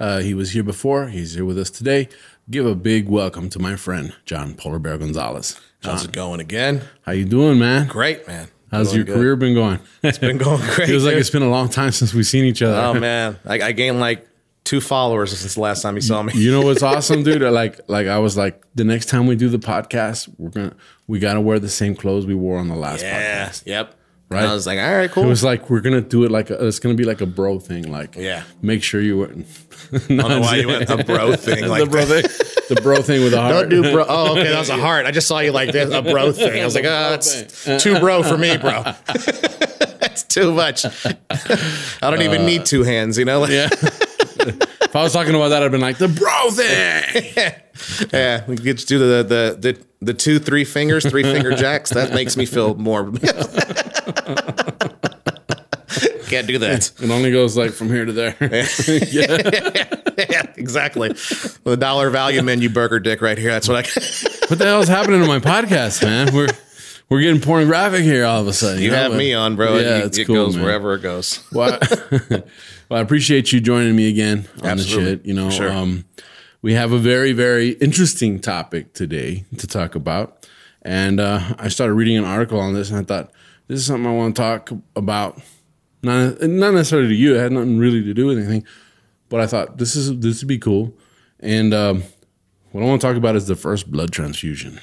Uh, he was here before, he's here with us today. Give a big welcome to my friend, John Polar Bear Gonzalez. How's it going again? How you doing, man? Great, man. How's your good. career been going? It's been going great. Feels like dude. it's been a long time since we've seen each other. oh man, I, I gained like two followers since the last time you saw me. You know what's awesome, dude? Like, like I was like, the next time we do the podcast, we're gonna we gotta wear the same clothes we wore on the last yeah. podcast. Yep. Right. I was like, all right, cool. It was like we're gonna do it like a, it's gonna be like a bro thing. Like, Yeah. make sure you wear. I don't know why you went the bro thing like the bro thing, the bro thing with a heart. Don't do bro. Oh, okay, that was a heart. I just saw you like this, a bro thing. I was like, oh, that's uh-uh. too bro for me, bro. that's too much. I don't even need uh, two hands, you know? Yeah. if I was talking about that, I'd been like the bro thing. yeah, we could just do the the the the two three fingers, three finger jacks. That makes me feel more. Can't do that. It only goes like from here to there. yeah, exactly. The dollar value menu burger dick right here. That's what I. what the hell's happening to my podcast, man? We're we're getting pornographic here all of a sudden. You know, have me on, bro. Yeah, it, it's it cool, goes man. wherever it goes. Well, I, well, I appreciate you joining me again on Absolutely. the shit. You know, Sure. um, we have a very, very interesting topic today to talk about. And uh, I started reading an article on this, and I thought this is something I want to talk about. Not not necessarily to you; it had nothing really to do with anything. But I thought this is this would be cool. And um, what I want to talk about is the first blood transfusion.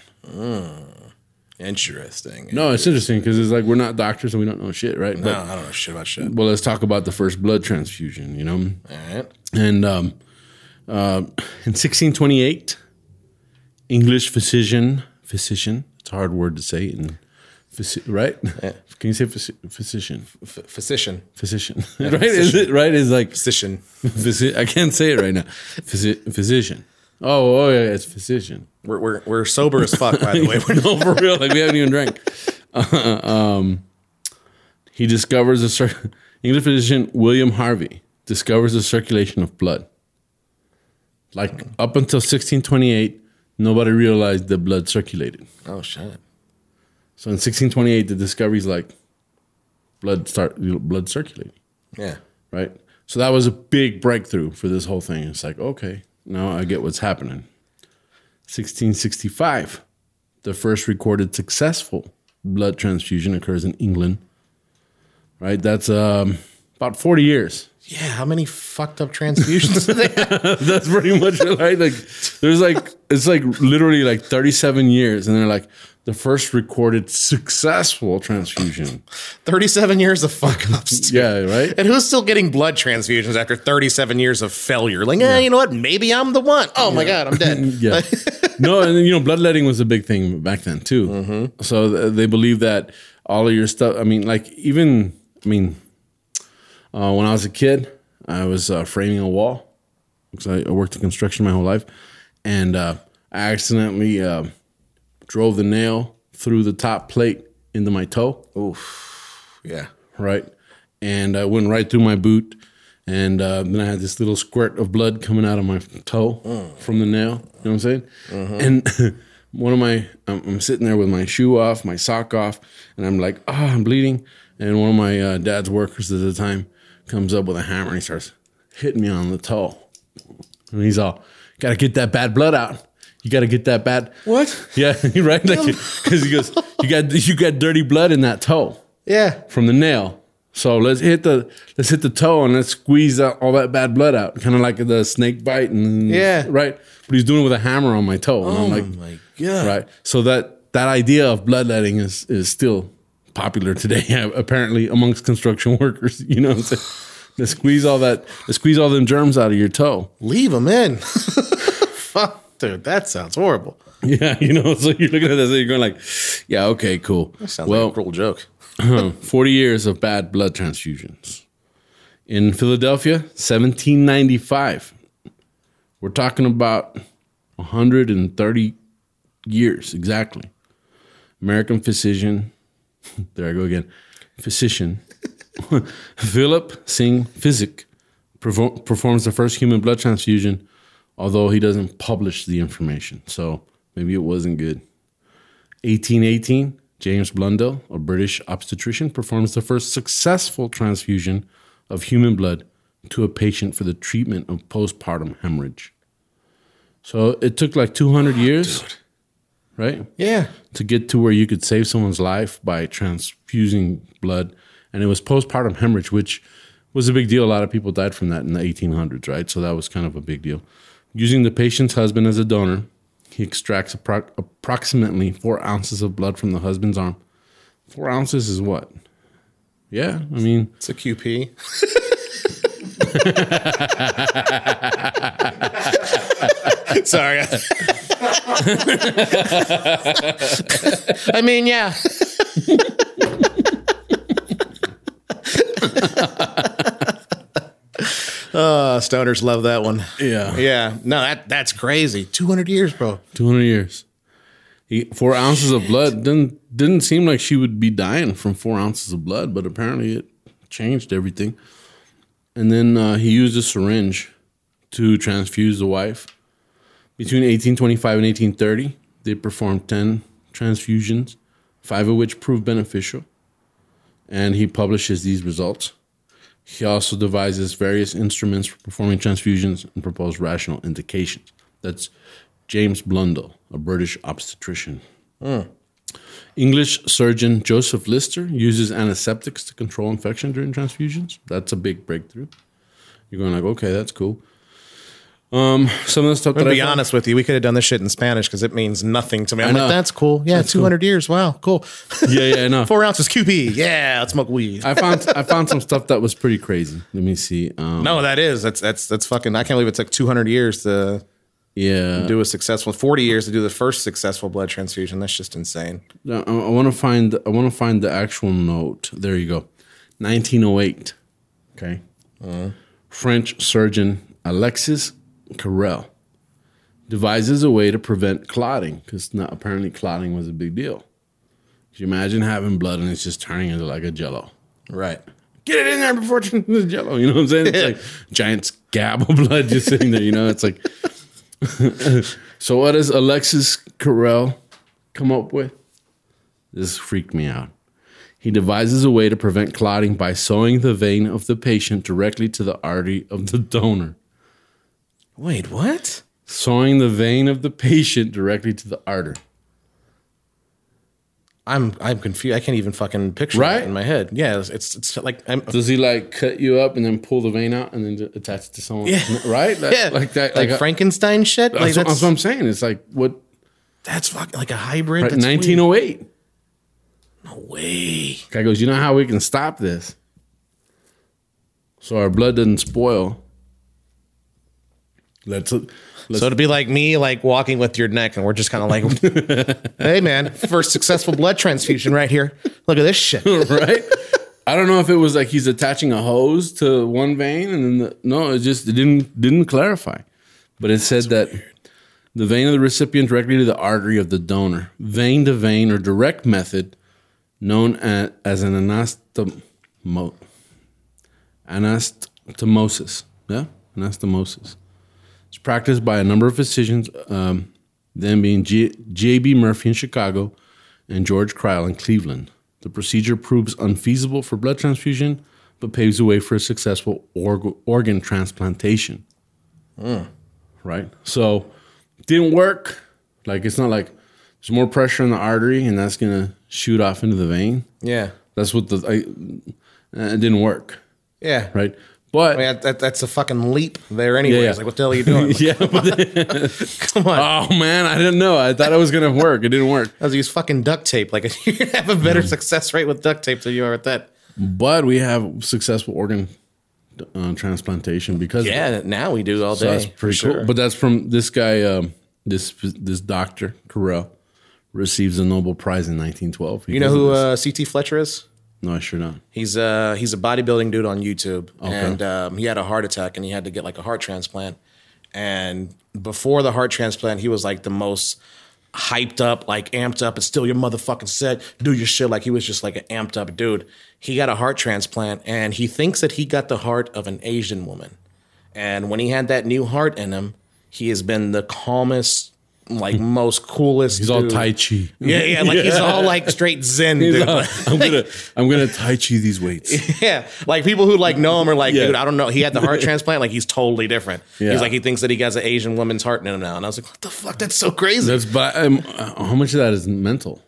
Interesting. No, it's interesting because it's like we're not doctors and we don't know shit, right? No, I don't know shit about shit. Well, let's talk about the first blood transfusion. You know, All right. and um, uh, in 1628, English physician, physician, it's a hard word to say, in physi- right? Can you say physi- physician? F- physician. Physician, right? Is it right? Is like Physician. physi- I can't say it right now. Physi- physician. Oh, oh yeah, it's physician. We're, we're, we're sober as fuck, by the way. We're no, for real. Like we haven't even drank. Uh, um, he discovers a cir- English physician William Harvey discovers the circulation of blood. Like up until 1628, nobody realized that blood circulated. Oh, shit. So in 1628, the discovery's like blood start blood circulating, Yeah. right? So that was a big breakthrough for this whole thing. It's like okay, now I get what's happening. 1665, the first recorded successful blood transfusion occurs in England. Right, that's um, about 40 years. Yeah. How many fucked up transfusions do they have? That's pretty much right. Like, there's like it's like literally like 37 years, and they're like the first recorded successful transfusion. 37 years of fuck ups. Yeah, right. And who's still getting blood transfusions after 37 years of failure? Like, eh, you know what? Maybe I'm the one. Oh my God, I'm dead. Yeah. no, and you know, bloodletting was a big thing back then too. So th- they believe that all of your stuff. I mean, like even I mean, uh, when I was a kid, I was uh, framing a wall because I, I worked in construction my whole life, and uh, I accidentally uh, drove the nail through the top plate into my toe. Oof. Yeah. right? And I went right through my boot, and uh, then I had this little squirt of blood coming out of my toe from the nail. You know what I'm saying? And one of my, I'm, I'm sitting there with my shoe off, my sock off, and I'm like, oh, I'm bleeding. And one of my uh, dad's workers at the time comes up with a hammer and he starts hitting me on the toe. And he's all, got to get that bad blood out. You got to get that bad. What? Yeah, right. Because he goes, you got you got dirty blood in that toe Yeah. from the nail. So let's hit the let's hit the toe and let's squeeze out all that bad blood out, kind of like the snake bite and Yeah. right. But he's doing it with a hammer on my toe, and I'm oh like, my God. right. So that that idea of bloodletting is is still popular today, apparently amongst construction workers. You know, what I'm saying? They squeeze all that, they squeeze all them germs out of your toe. Leave them in. Fuck. Dude, that sounds horrible. Yeah, you know. So you're looking at this, and you're going like, yeah, okay, cool. Sounds well, like a cruel joke. 40 years of bad blood transfusions. In Philadelphia, 1795, We're talking about 130 years exactly. American physician, there I go again, physician, Philip Syng Physick perform, performs the first human blood transfusion, although he doesn't publish the information. So maybe it wasn't good. 1818, James Blundell, a British obstetrician, performs the first successful transfusion of human blood to a patient for the treatment of postpartum hemorrhage. So it took like 200 years, right? Yeah. To get to where you could save someone's life by transfusing blood. And it was postpartum hemorrhage, which was a big deal. A lot of people died from that in the 1800s, right? So that was kind of a big deal. Using the patient's husband as a donor, he extracts appro- approximately four ounces of blood from the husband's arm. Four ounces is what? Yeah, I mean, It's a QP. Sorry. I mean, yeah. Oh, stoners love that one. yeah, Yeah. No, that that's crazy. 200 years, bro. 200 years. He, four ounces of blood didn't didn't seem like she would be dying from four ounces of blood, but apparently it changed everything. And then uh, he used a syringe to transfuse the wife. Between 1825 and 1830, they performed 10 transfusions, five of which proved beneficial. And he publishes these results. He also devises various instruments for performing transfusions and proposed rational indications. That's James Blundell, a British obstetrician. Hmm. English surgeon Joseph Lister uses antiseptics to control infection during transfusions. That's a big breakthrough. You're going like, okay, that's cool. Um, some of the stuff To that be honest with you, we could have done this shit in Spanish because it means nothing to me. I'm like, that's cool. Yeah, 200 years. Wow, cool. yeah, yeah, I know. Four ounces QP. Yeah, let's smoke weed. I found I found some stuff that was pretty crazy. Let me see. Um, no, that is that's that's that's fucking. I can't believe it took 200 years to yeah, do a successful 40 years to do the first successful blood transfusion. That's just insane. I, I want to find I want to find the actual note. There you go, 1908. Okay, uh-huh. French surgeon Alexis Carrel devises a way to prevent clotting because apparently clotting was a big deal. Could you imagine having blood and it's just turning into like a jello? Right. Get it in there before it turns into jello. You know what I'm saying? It's like giant scab of blood just sitting there. You know, it's like. so what does Alexis Carrel come up with? This freaked me out. He devises a way to prevent clotting by sewing the vein of the patient directly to the artery of the donor. Wait, what? Sewing the vein of the patient directly to the artery. I'm I'm confused. I can't even fucking picture Right? it in my head. Yeah, it's it's, it's like I'm, Does he like cut you up and then pull the vein out and then attach it to someone? Yeah. Right? Like, yeah, Like that. like, Like, a- Frankenstein shit. Like that's, what- that's that's what I'm saying. It's like what that's fucking like a hybrid. Right, That's weird. 1908. No way. Guy goes, you know how we can stop this? So our blood doesn't spoil. Let's, let's So to be like me, like walking with your neck, and we're just kind of like, "Hey, man, first successful blood transfusion right here. Look at this shit." right. I don't know if it was like he's attaching a hose to one vein, and then the, no, it just it didn't didn't clarify. But it said that the vein of the recipient directly to the artery of the donor, vein to vein or direct method, known as, as an anastomo, anastomosis. Yeah, anastomosis. It's practiced by a number of physicians, um, them being J.B. Murphy in Chicago and George Crile in Cleveland. The procedure proves unfeasible for blood transfusion, but paves the way for a successful org- organ transplantation. Right? So, didn't work. Like, it's not like there's more pressure on the artery and that's going to shoot off into the vein. Yeah, That's what the, I, it didn't work. yeah. Right? But, I mean, that, that, that's a fucking leap there. Anyway, Yeah, yeah. it's like, what the hell are you doing? yeah, but Come on. Oh man, I didn't know. I thought it was gonna work. It didn't work. I was use fucking duct tape. Like you're gonna have a better success rate with duct tape than you are with that. But we have successful organ uh, transplantation because. Yeah, now we do all so day. that's for pretty sure. cool. But that's from this guy, um, this this doctor Carrel receives a Nobel Prize in 1912. you know who uh, CT Fletcher is? No, I sure not. He's a he's a bodybuilding dude on YouTube, and um, he had a heart attack, and he had to get like a heart transplant. And before the heart transplant, he was like the most hyped up, like amped up. It's still your motherfucking set. Do your shit. Like he was just like an amped up dude. He got a heart transplant, and he thinks that he got the heart of an Asian woman. And when he had that new heart in him, he has been the calmest, like most coolest. He's all. Tai Chi. Yeah, yeah, like he's all like straight Zen, dude. I'm gonna I'm gonna Tai Chi these weights. Yeah, like people who like know him are like, Yeah. dude, I don't know. He had the heart transplant, like he's totally different. Yeah. He's like, he thinks that he has an Asian woman's heart in him now, and I was like, what the fuck? That's so crazy. That's but um, how much of that is mental?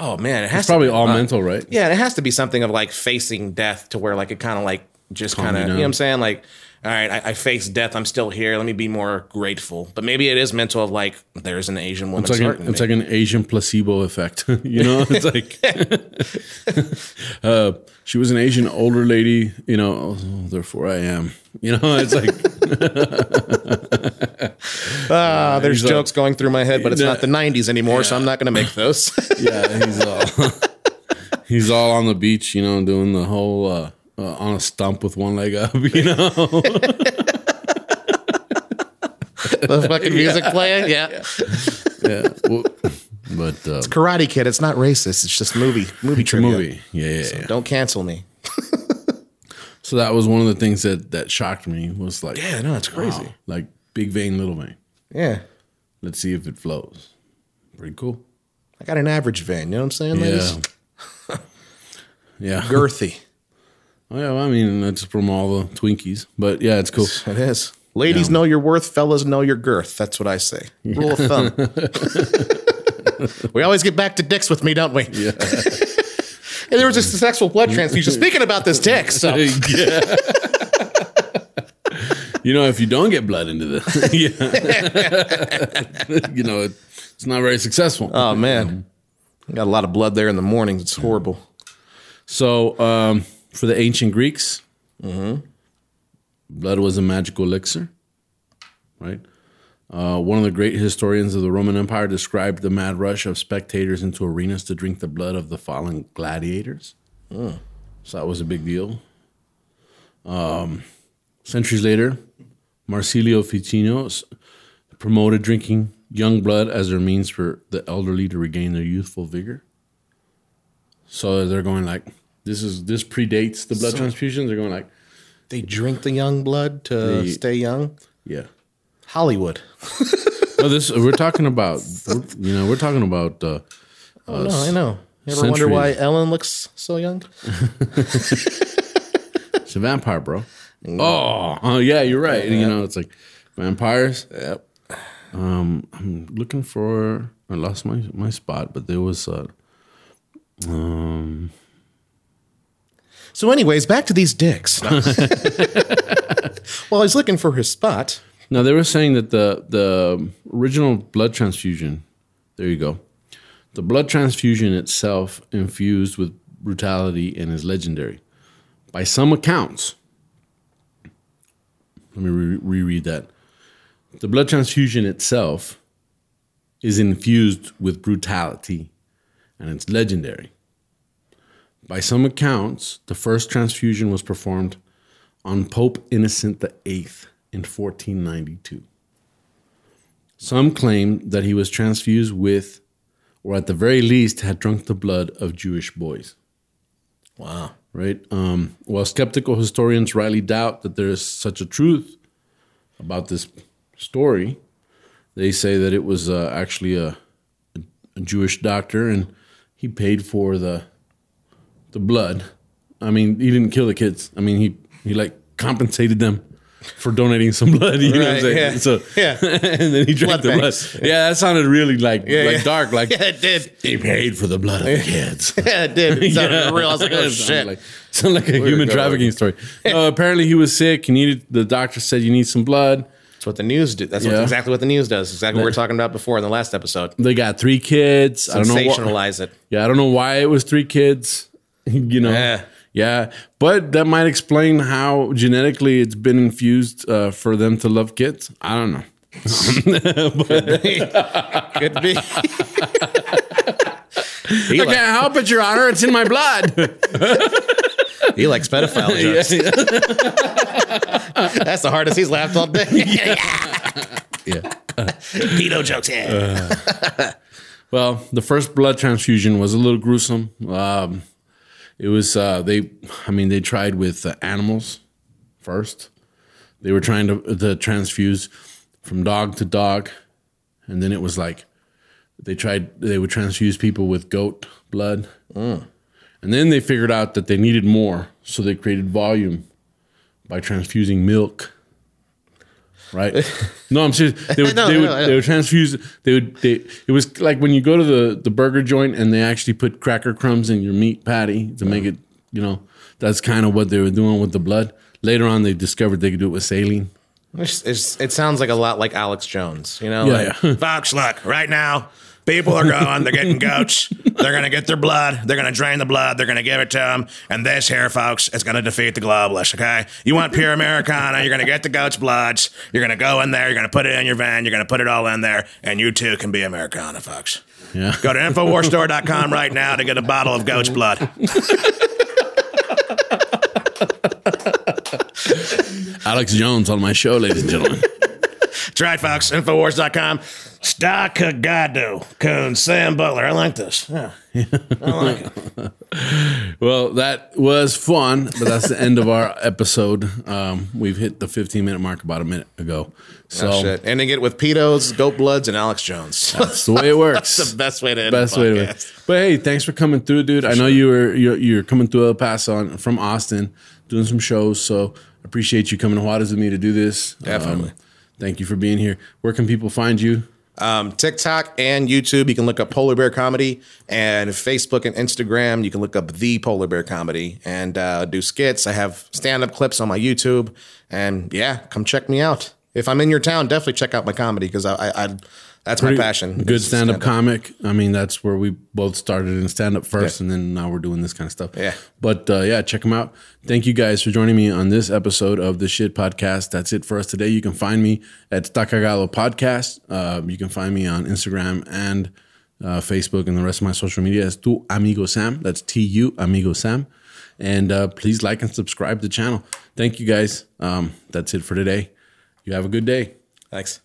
oh man, it has It's to probably be, all uh, mental, right? Yeah, it has to be something of like facing death to where like it kind of like just kind of, you you know what I'm saying? Like, all right, I, I face death. I'm still here. Let me be more grateful. But maybe it is mental of like, there's an Asian woman. It's like an, it's like an Asian placebo effect. you know, it's like uh, she was an Asian older lady. You know, oh, therefore I am. You know, it's like ah, there's he's like- jokes going through my head, but it's Yeah. not the 90s anymore, so I'm not going to make those. yeah, he's all he's all on the beach. You know, doing the whole uh, uh, on a stump with one leg up. You know, the fucking music playing. Yeah. yeah. Well, but uh, Karate Kid. It's not racist. It's just movie movie trivia. movie, yeah, yeah, yeah. Don't cancel me. So that was one of the things that that shocked me was like, Yeah, no, it's crazy. wow, like big vein, little vein. Yeah. Let's see if it flows. Pretty cool. I got an average vein. You know what I'm saying, ladies? Yeah. Yeah. Girthy. Oh, yeah, well, I mean, that's from all the Twinkies, but yeah, it's cool. It is. Ladies know your worth. Fellas know your girth. That's what I say. Rule of thumb. we always get back to dicks with me, don't we? Yeah. and there was just a sexual blood transfusion. Speaking about this dick, so yeah. you know, if you don't get blood into the, yeah. you know, it, it's not very successful. oh man, got a lot of blood there in the mornings. It's horrible. So, um, for the ancient Greeks, blood was a magical elixir, right? Uh, one of the great historians of the Roman Empire described the mad rush of spectators into arenas to drink the blood of the fallen gladiators. So that was a big deal. Um, centuries later, Marsilio Ficino promoted drinking young blood as their means for the elderly to regain their youthful vigor. So they're going like, this is this predates the blood transfusions. They're going like, They drink the young blood to They- stay young. yeah. Hollywood. No, this we're talking about. you know, we're talking about. Uh, Oh, no, I know. You ever wonder why. Ellen looks so young? it's a vampire, bro. Oh, oh, yeah, you're right. You know, it's like vampires. Yep. Um, I'm looking for. I lost my my spot, but there was. Uh, um, So, anyways, back to these dicks. well, he's looking for his spot. Now they were saying that the the original blood transfusion. There you go. The blood transfusion itself, infused with brutality, and is legendary. By some accounts, let me re- reread that. The blood transfusion itself is infused with brutality, and it's legendary. By some accounts, the first transfusion was performed on Pope Innocent VIII in 1492. Some claim that he was transfused with, or at the very least, had drunk the blood of Jewish boys. Wow. Right? Um, while skeptical historians rightly doubt that there is such a truth about this story, they say that it was uh, actually a, a Jewish doctor and he paid for the the blood. I mean, he didn't kill the kids. I mean, he he like compensated them for donating some blood. You know what I'm Right, saying? yeah. So Yeah. and then he drank Blood the blood. banks. Yeah, that sounded really like like yeah. dark. Like Yeah, it did. he paid for the blood of the kids. Yeah, it did. It sounded real. I was like, oh, shit. Like, sounded like a human go? trafficking story. No, uh, apparently he was sick. He needed. The doctor said you need some blood. That's what the news do. That's what, exactly what the news does. Exactly what we were talking about before in the last episode. They got three kids. I don't know. What, Sensationalize it. yeah, I don't know why it was three kids. you know. Yeah. Yeah, but that might explain how genetically it's been infused uh, for them to love kids. I don't know. Could be. he, I like, can't help it, Your Honor. It's in my blood. he likes pedophile jokes. That's the hardest he's laughed all day. yeah. yeah. Pedo jokes. Yeah. Well, the first blood transfusion was a little gruesome. Um, it was uh, they, I mean, they tried with uh, animals first. They were trying to, to transfuse from dog to dog, and then it was like they tried. They would transfuse people with goat blood, and then they figured out that they needed more, so they created volume by transfusing milk. Right? No, I'm serious. They would, No, they no, would, no. they would transfuse. They would. They. It was like when you go to the the burger joint and they actually put cracker crumbs in your meat patty to make it. You know, that's kind of what they were doing with the blood. Later on, they discovered they could do it with saline. It's, it's, it sounds like a lot like Alex Jones, you know? Yeah, like, yeah. Folks, look, right now, people are going, they're getting goats, they're going to get their blood, they're going to drain the blood, they're going to give it to them, and this here, folks, is going to defeat the globalists, okay? You want pure Americana, you're going to get the goat's bloods, you're going to go in there, you're going to put it in your van, you're going to put it all in there, and you too can be Americana, folks. Yeah. Go to InfoWarsStore.com right now to get a bottle of goat's blood. Alex Jones on my show, ladies and gentlemen. That's right, folks. Infowars.com. Stockagado. Coon. Sam Butler. I like this. Yeah. I like it. Well, that was fun, but that's the end of our episode. Um, we've hit the 15 minute mark about a minute ago. So Oh, shit. Ending it with pedos, goat bloods, and Alex Jones. that's the way it works. That's the best way to end Best the way to podcast. But hey, thanks for coming through, dude. I know you were you're, you're coming through El Paso on, from Austin, doing some shows. So appreciate you coming to Juarez with me to do this. Definitely. Um, thank you for being here. Where can people find you? Um, TikTok and YouTube, you can look up Polar Bear Comedy, and Facebook and Instagram, you can look up The Polar Bear Comedy and uh, do skits. I have stand up clips on my YouTube, and yeah, come check me out. If I'm in your town, definitely check out my comedy because I, I, I that's my passion. Good stand up comic. I mean, that's where we both started in stand up first, and then now we're doing this kind of stuff. Yeah. But uh, yeah, check them out. Thank you guys for joining me on this episode of the Shit Podcast. That's it for us today. You can find me at Stacagalo Podcast. Uh, you can find me on Instagram and uh, Facebook and the rest of my social media as Tu Amigo Sam. That's T U Amigo Sam. And uh, please like and subscribe to the channel. Thank you guys. Um, that's it for today. You have a good day. Thanks.